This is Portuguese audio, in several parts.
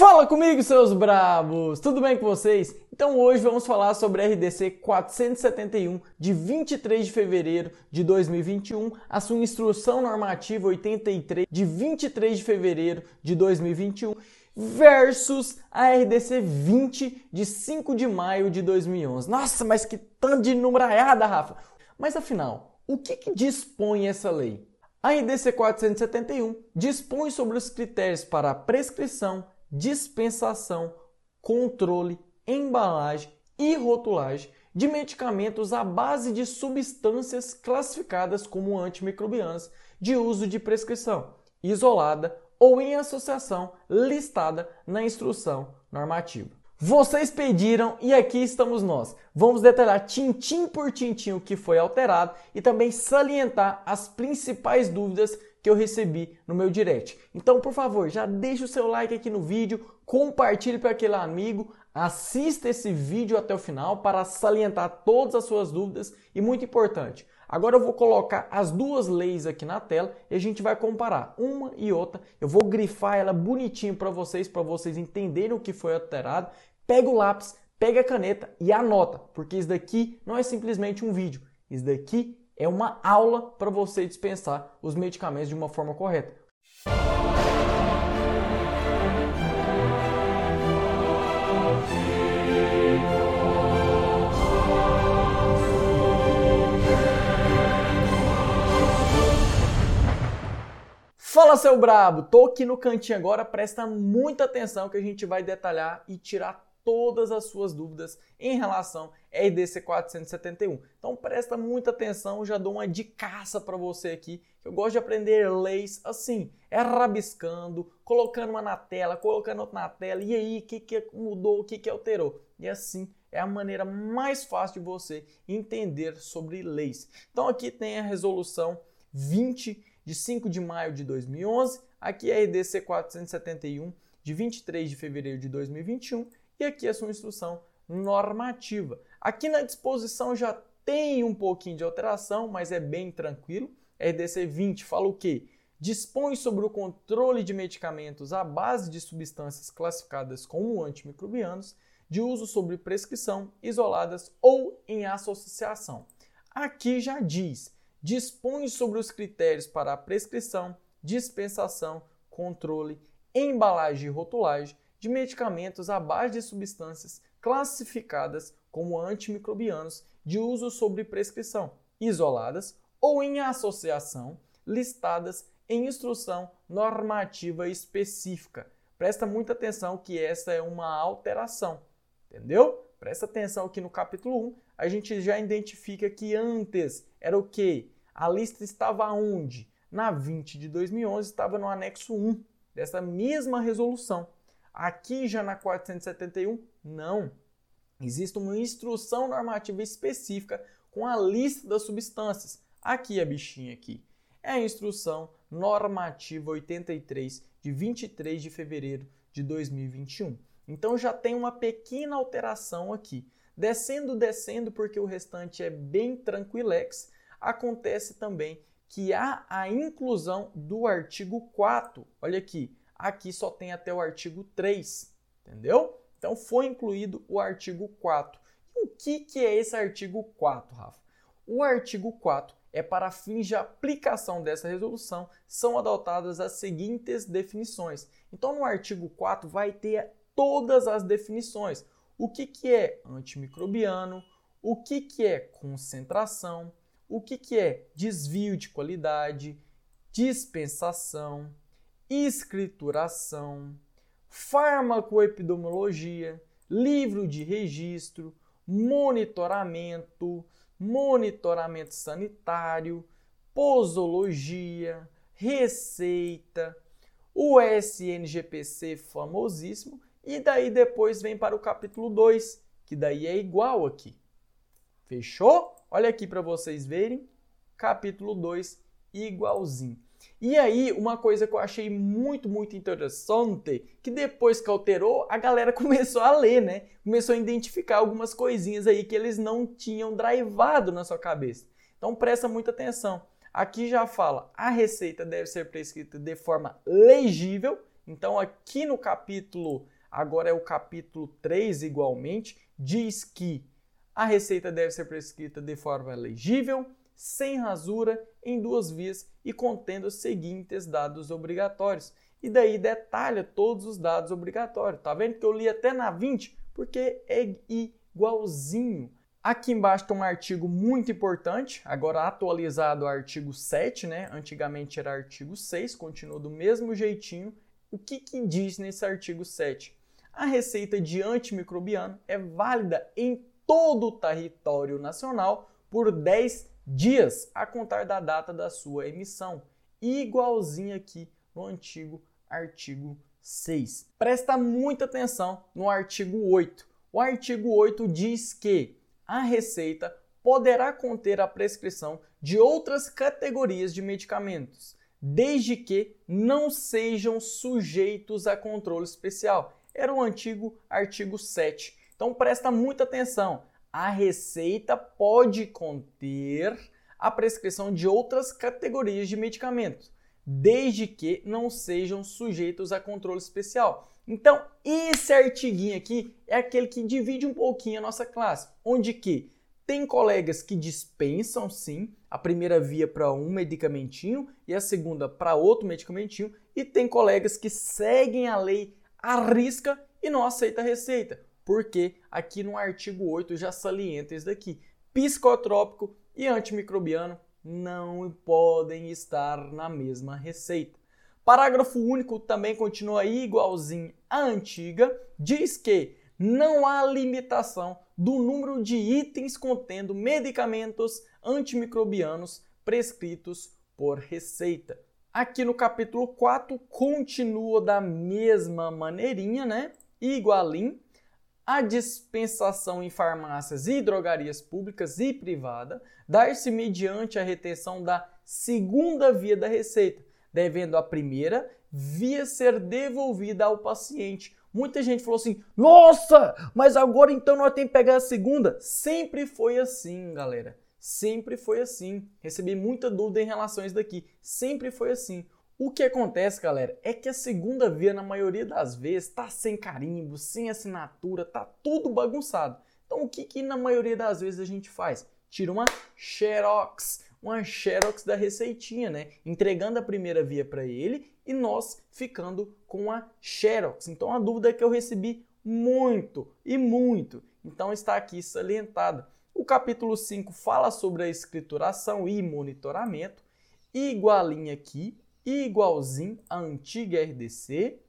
Fala comigo, seus brabos! Tudo bem com vocês? Então hoje vamos falar sobre a RDC 471 de 23 de fevereiro de 2021, a sua instrução normativa 83 de 23 de fevereiro de 2021 versus a RDC 20 de 5 de maio de 2011. Nossa, mas que tanto de numeraiada, Rafa! Mas afinal, o que, que dispõe essa lei? A RDC 471 dispõe sobre os critérios para prescrição, dispensação, controle, embalagem e rotulagem de medicamentos à base de substâncias classificadas como antimicrobianas de uso de prescrição, isolada ou em associação listada na instrução normativa. Vocês pediram e aqui estamos nós. Vamos detalhar tintim por tintim o que foi alterado e também salientar as principais dúvidas que eu recebi no meu direct. Então, por favor, já deixa o seu like aqui no vídeo, compartilhe para aquele amigo, assista esse vídeo até o final para salientar todas as suas dúvidas e muito importante. Agora eu vou colocar as duas leis aqui na tela e a gente vai comparar uma e outra. Eu vou grifar ela bonitinho para vocês, para vocês entenderem o que foi alterado. Pega o lápis, pega a caneta e anota, porque isso daqui não é simplesmente um vídeo. Isso daqui é uma aula para você dispensar os medicamentos de uma forma correta. Fala seu brabo, tô aqui no cantinho agora, presta muita atenção que a gente vai detalhar e tirar todas as suas dúvidas em relação RDC 471. Então presta muita atenção, já dou uma dicaça para você aqui. Eu gosto de aprender leis assim, é rabiscando, colocando uma na tela, colocando outra na tela, e aí, o que, que mudou, o que, que alterou? E assim é a maneira mais fácil de você entender sobre leis. Então aqui tem a resolução 20 de 5 de maio de 2011, aqui é a RDC 471 de 23 de fevereiro de 2021 e aqui a sua instrução normativa. Aqui na disposição já tem um pouquinho de alteração, mas é bem tranquilo. RDC 20 fala o quê? Dispõe sobre o controle de medicamentos à base de substâncias classificadas como antimicrobianos, de uso sobre prescrição, isoladas ou em associação. Aqui já diz, dispõe sobre os critérios para a prescrição, dispensação, controle, embalagem e rotulagem de medicamentos à base de substâncias classificadas como antimicrobianos de uso sob prescrição, isoladas ou em associação, listadas em instrução normativa específica. Presta muita atenção que essa é uma alteração, entendeu? Presta atenção aqui no capítulo 1, a gente já identifica que antes era o que? A lista estava onde? Na 20 de 2011 estava no anexo 1 dessa mesma resolução. Aqui já na 471, não. Existe uma instrução normativa específica com a lista das substâncias. Aqui a bichinha aqui. É a instrução normativa 83 de 23 de fevereiro de 2021. Então já tem uma pequena alteração aqui. Descendo, descendo, porque o restante é bem tranquilex, acontece também que há a inclusão do artigo 4. Olha aqui, aqui só tem até o artigo 3, entendeu? Então foi incluído o artigo 4. E o que, que é esse artigo 4, Rafa? O artigo 4 é para fins de aplicação dessa resolução, são adotadas as seguintes definições. Então, no artigo 4 vai ter todas as definições. O que, que é antimicrobiano, o que, que é concentração, o que, que é desvio de qualidade, dispensação, escrituração, farmacoepidemiologia, livro de registro, monitoramento, monitoramento sanitário, posologia, receita, o SNGPC famosíssimo, e daí depois vem para o capítulo 2, que daí é igual aqui. Fechou? Olha aqui para vocês verem, capítulo 2 igualzinho. E aí, uma coisa que eu achei muito, muito interessante, que depois que alterou, a galera começou a ler, né? Começou a identificar algumas coisinhas aí que eles não tinham drivado na sua cabeça. Então presta muita atenção. Aqui já fala, a receita deve ser prescrita de forma legível, Então, aqui no capítulo, agora é o capítulo 3 igualmente, diz que a receita deve ser prescrita de forma legível, sem rasura, em duas vias e contendo os seguintes dados obrigatórios. E daí detalha todos os dados obrigatórios. Tá vendo que eu li até na 20? Porque é igualzinho. Aqui embaixo tem um artigo muito importante, agora atualizado o artigo 7, né? Antigamente era artigo 6, continua do mesmo jeitinho. O que, que diz nesse artigo 7? A receita de antimicrobiano é válida em todo o território nacional por 10 dias a contar da data da sua emissão, igualzinho aqui no antigo artigo 6. Presta muita atenção no artigo 8. O artigo 8 diz que a receita poderá conter a prescrição de outras categorias de medicamentos, desde que não sejam sujeitos a controle especial. Era o antigo artigo 7. Então presta muita atenção. A receita pode conter a prescrição de outras categorias de medicamentos, desde que não sejam sujeitos a controle especial. Então, esse artiguinho aqui é aquele que divide um pouquinho a nossa classe, onde que tem colegas que dispensam sim a primeira via para um medicamentinho e a segunda para outro medicamentinho, e tem colegas que seguem a lei à risca e não aceita a receita, porque aqui no artigo 8 já salienta isso daqui. Psicotrópico e antimicrobiano não podem estar na mesma receita. Parágrafo único também continua igualzinho à antiga, diz que não há limitação do número de itens contendo medicamentos antimicrobianos prescritos por receita. Aqui no capítulo 4 continua da mesma maneirinha, né? Igualim. A dispensação em farmácias e drogarias públicas e privada dar-se mediante a retenção da segunda via da receita, devendo a primeira via ser devolvida ao paciente. Muita gente falou assim: nossa, mas agora então nós temos que pegar a segunda. Sempre foi assim, galera. Sempre foi assim. Recebi muita dúvida em relação a isso daqui. Sempre foi assim. O que acontece, galera, é que a segunda via, na maioria das vezes, tá sem carimbo, sem assinatura, tá tudo bagunçado. Então, o que, que na maioria das vezes a gente faz? Tira uma xerox uma xerox da receitinha, né? Entregando a primeira via para ele e nós ficando com a xerox. Então a dúvida é que eu recebi muito e muito. Então está aqui salientada. O capítulo 5 fala sobre a escrituração e monitoramento, igualinho aqui, igualzinho à antiga RDC.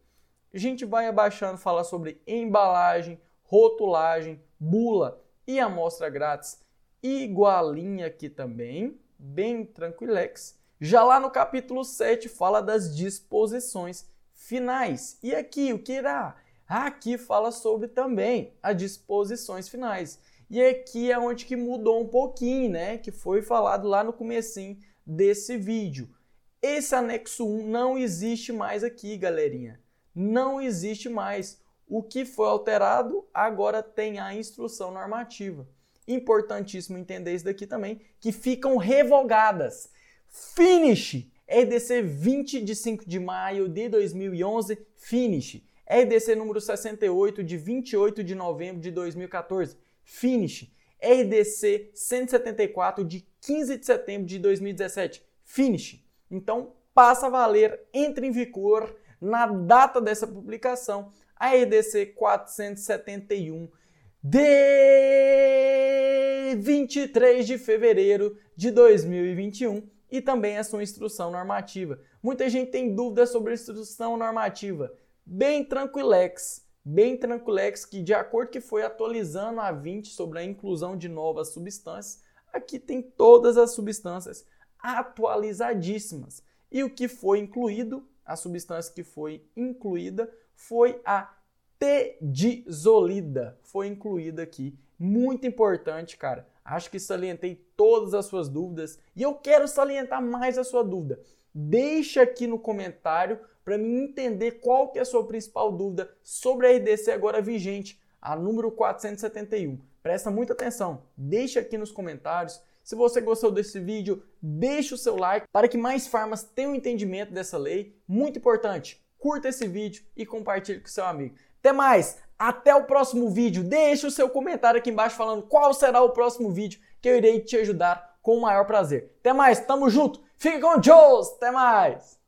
A gente vai abaixando, falar sobre embalagem, rotulagem, bula e amostra grátis, igualinho aqui também bem tranquilex. Já lá no capítulo 7 fala das disposições finais. E aqui o que irá? Aqui fala sobre também as disposições finais. E aqui é onde que mudou um pouquinho, né? Que foi falado lá no comecinho desse vídeo. Esse anexo 1 não existe mais aqui, galerinha. Não existe mais. O que foi alterado agora tem a instrução normativa importantíssimo entender isso daqui também, que ficam revogadas. Finish, RDC 20 de 5 de maio de 2011, finish. RDC número 68 de 28 de novembro de 2014, finish. RDC 174 de 15 de setembro de 2017, finish. Então, passa a valer, entra em vigor na data dessa publicação, a RDC 471 de 23 de fevereiro de 2021 e também a sua instrução normativa. Muita gente tem dúvidas sobre a instrução normativa. Bem tranquilex, bem tranquilex que de acordo que foi atualizando a 20 sobre a inclusão de novas substâncias, aqui tem todas as substâncias atualizadíssimas. E o que foi incluído, a substância que foi incluída foi a Tedizolida foi incluída aqui. Muito importante, cara. Acho que salientei todas as suas dúvidas e eu quero salientar mais a sua dúvida. Deixa aqui no comentário para mim entender qual que é a sua principal dúvida sobre a RDC agora vigente, a número 471. Presta muita atenção. Deixa aqui nos comentários. Se você gostou desse vídeo, deixa o seu like para que mais farmas tenham entendimento dessa lei. Muito importante curta esse vídeo e compartilhe com seu amigo. Até mais, até o próximo vídeo. Deixe o seu comentário aqui embaixo falando qual será o próximo vídeo que eu irei te ajudar com o maior prazer. Até mais, tamo junto, fique com Deus, até mais!